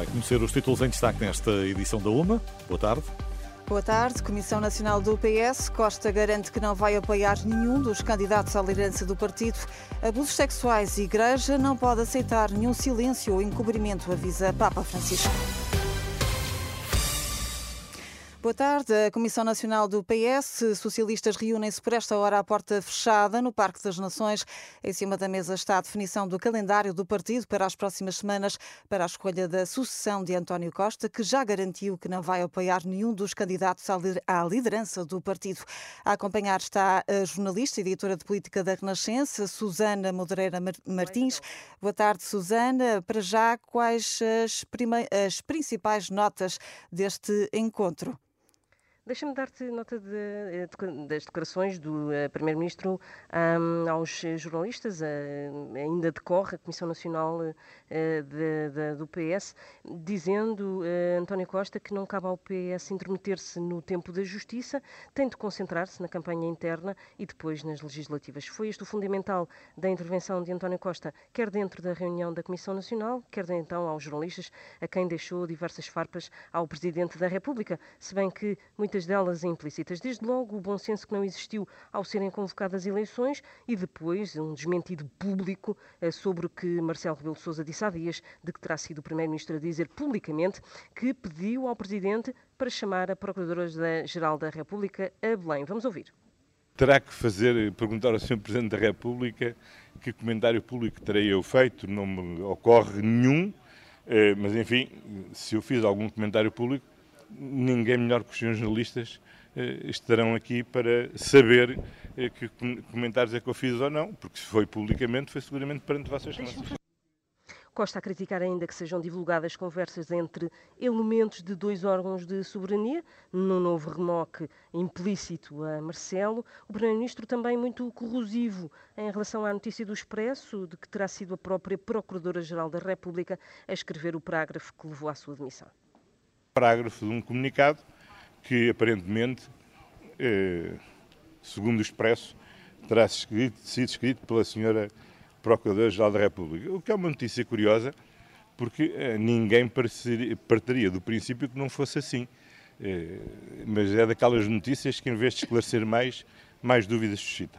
Vai conhecer os títulos em destaque nesta edição da UMA. Boa tarde. Boa tarde. Comissão Nacional do PS. Costa garante que não vai apoiar nenhum dos candidatos à liderança do partido. Abusos sexuais e igreja não pode aceitar nenhum silêncio ou encobrimento, avisa Papa Francisco. Boa tarde. A Comissão Nacional do PS, socialistas reúnem-se por esta hora à porta fechada no Parque das Nações. Em cima da mesa está a definição do calendário do partido para as próximas semanas para a escolha da sucessão de António Costa, que já garantiu que não vai apoiar nenhum dos candidatos à liderança do partido. A acompanhar está a jornalista e editora de política da Renascença, Susana Modereira Martins. Boa tarde, Susana. Para já, quais as, as principais notas deste encontro? Deixa-me dar-te nota de, eh, de, das declarações do uh, Primeiro-Ministro um, aos jornalistas. Uh, ainda decorre a Comissão Nacional uh, de, de, do PS, dizendo António Costa que não cabe ao PS intermeter-se no tempo da justiça, tem de concentrar-se na campanha interna e depois nas legislativas. Foi este o fundamental da intervenção de António Costa, quer dentro da reunião da Comissão Nacional, quer então aos jornalistas, a quem deixou diversas farpas ao Presidente da República, se bem que muitas muitas delas implícitas. Desde logo, o bom senso que não existiu ao serem convocadas eleições e depois um desmentido público eh, sobre o que Marcelo Rebelo de Sousa disse há dias, de que terá sido o Primeiro-Ministro a dizer publicamente que pediu ao Presidente para chamar a Procuradora-Geral da República a Belém. Vamos ouvir. Terá que fazer, perguntar ao Sr. Presidente da República que comentário público terei eu feito, não me ocorre nenhum, eh, mas enfim, se eu fiz algum comentário público, ninguém melhor que os senhores jornalistas eh, estarão aqui para saber eh, que comentários é que eu fiz ou não, porque se foi publicamente, foi seguramente perante excelências. Costa a criticar ainda que sejam divulgadas conversas entre elementos de dois órgãos de soberania, no novo remoque implícito a Marcelo. O Primeiro-Ministro também muito corrosivo em relação à notícia do Expresso, de que terá sido a própria Procuradora-Geral da República a escrever o parágrafo que levou à sua demissão parágrafo de um comunicado que aparentemente, eh, segundo o Expresso, terá sido escrito pela senhora Procuradora-Geral da República. O que é uma notícia curiosa, porque eh, ninguém partiria do princípio que não fosse assim. Eh, mas é daquelas notícias que, em vez de esclarecer mais, mais dúvidas suscita.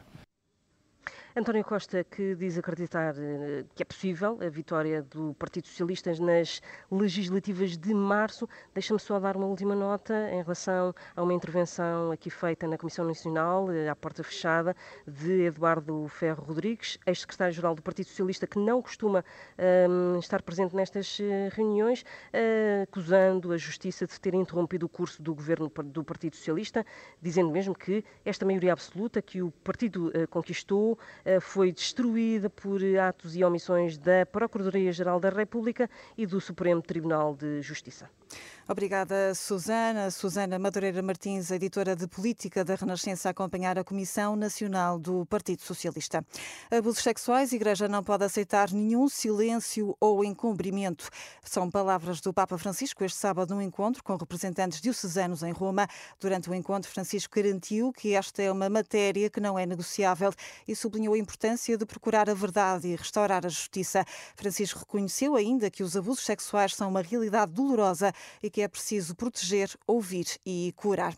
António Costa, que diz acreditar eh, que é possível a vitória do Partido Socialista nas legislativas de março. Deixa-me só dar uma última nota em relação a uma intervenção aqui feita na Comissão Nacional, eh, à porta fechada, de Eduardo Ferro Rodrigues, ex-secretário-geral do Partido Socialista, que não costuma um, ehm, estar presente nestas eh, reuniões, acusando a Justiça de ter interrompido o curso do governo do Partido Socialista, dizendo mesmo que esta maioria absoluta que o partido conquistou foi destruída por atos e omissões da Procuradoria-Geral da República e do Supremo Tribunal de Justiça. Obrigada, Susana. Susana Madureira Martins, editora de Política da Renascença, a acompanhar a Comissão Nacional do Partido Socialista. Abusos sexuais, Igreja não pode aceitar nenhum silêncio ou encobrimento. São palavras do Papa Francisco este sábado num encontro com representantes diocesanos em Roma. Durante o encontro, Francisco garantiu que esta é uma matéria que não é negociável e sublinhou a importância de procurar a verdade e restaurar a justiça. Francisco reconheceu ainda que os abusos sexuais são uma realidade dolorosa e que é preciso proteger, ouvir e curar.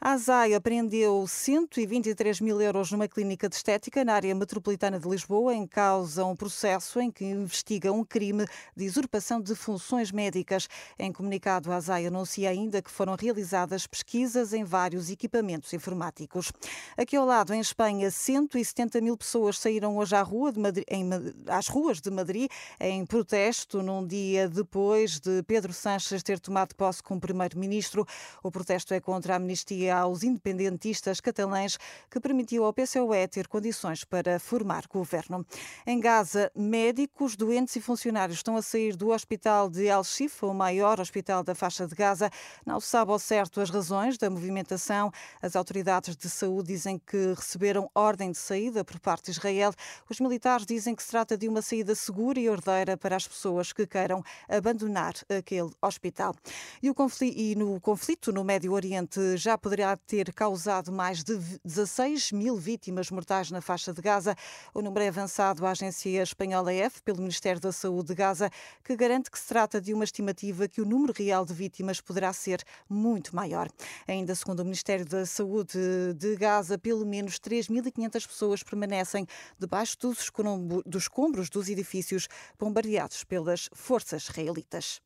A ASAI apreendeu 123 mil euros numa clínica de estética na área metropolitana de Lisboa, em causa um processo em que investiga um crime de usurpação de funções médicas. Em comunicado, a ASAI anuncia ainda que foram realizadas pesquisas em vários equipamentos informáticos. Aqui ao lado, em Espanha, 170 mil pessoas saíram hoje à rua de em, às ruas de Madrid em protesto, num dia depois de Pedro Sánchez ter ter tomado posse como primeiro-ministro. O protesto é contra a amnistia aos independentistas catalães que permitiu ao PCOE ter condições para formar governo. Em Gaza, médicos, doentes e funcionários estão a sair do hospital de Al-Shifa, o maior hospital da faixa de Gaza. Não se sabe ao certo as razões da movimentação. As autoridades de saúde dizem que receberam ordem de saída por parte de Israel. Os militares dizem que se trata de uma saída segura e ordeira para as pessoas que queiram abandonar aquele hospital. E, conflito, e no conflito no Médio Oriente já poderá ter causado mais de 16 mil vítimas mortais na faixa de Gaza. O número é avançado à agência espanhola EF pelo Ministério da Saúde de Gaza, que garante que se trata de uma estimativa que o número real de vítimas poderá ser muito maior. Ainda segundo o Ministério da Saúde de Gaza, pelo menos 3.500 pessoas permanecem debaixo dos escombros dos edifícios bombardeados pelas forças israelitas.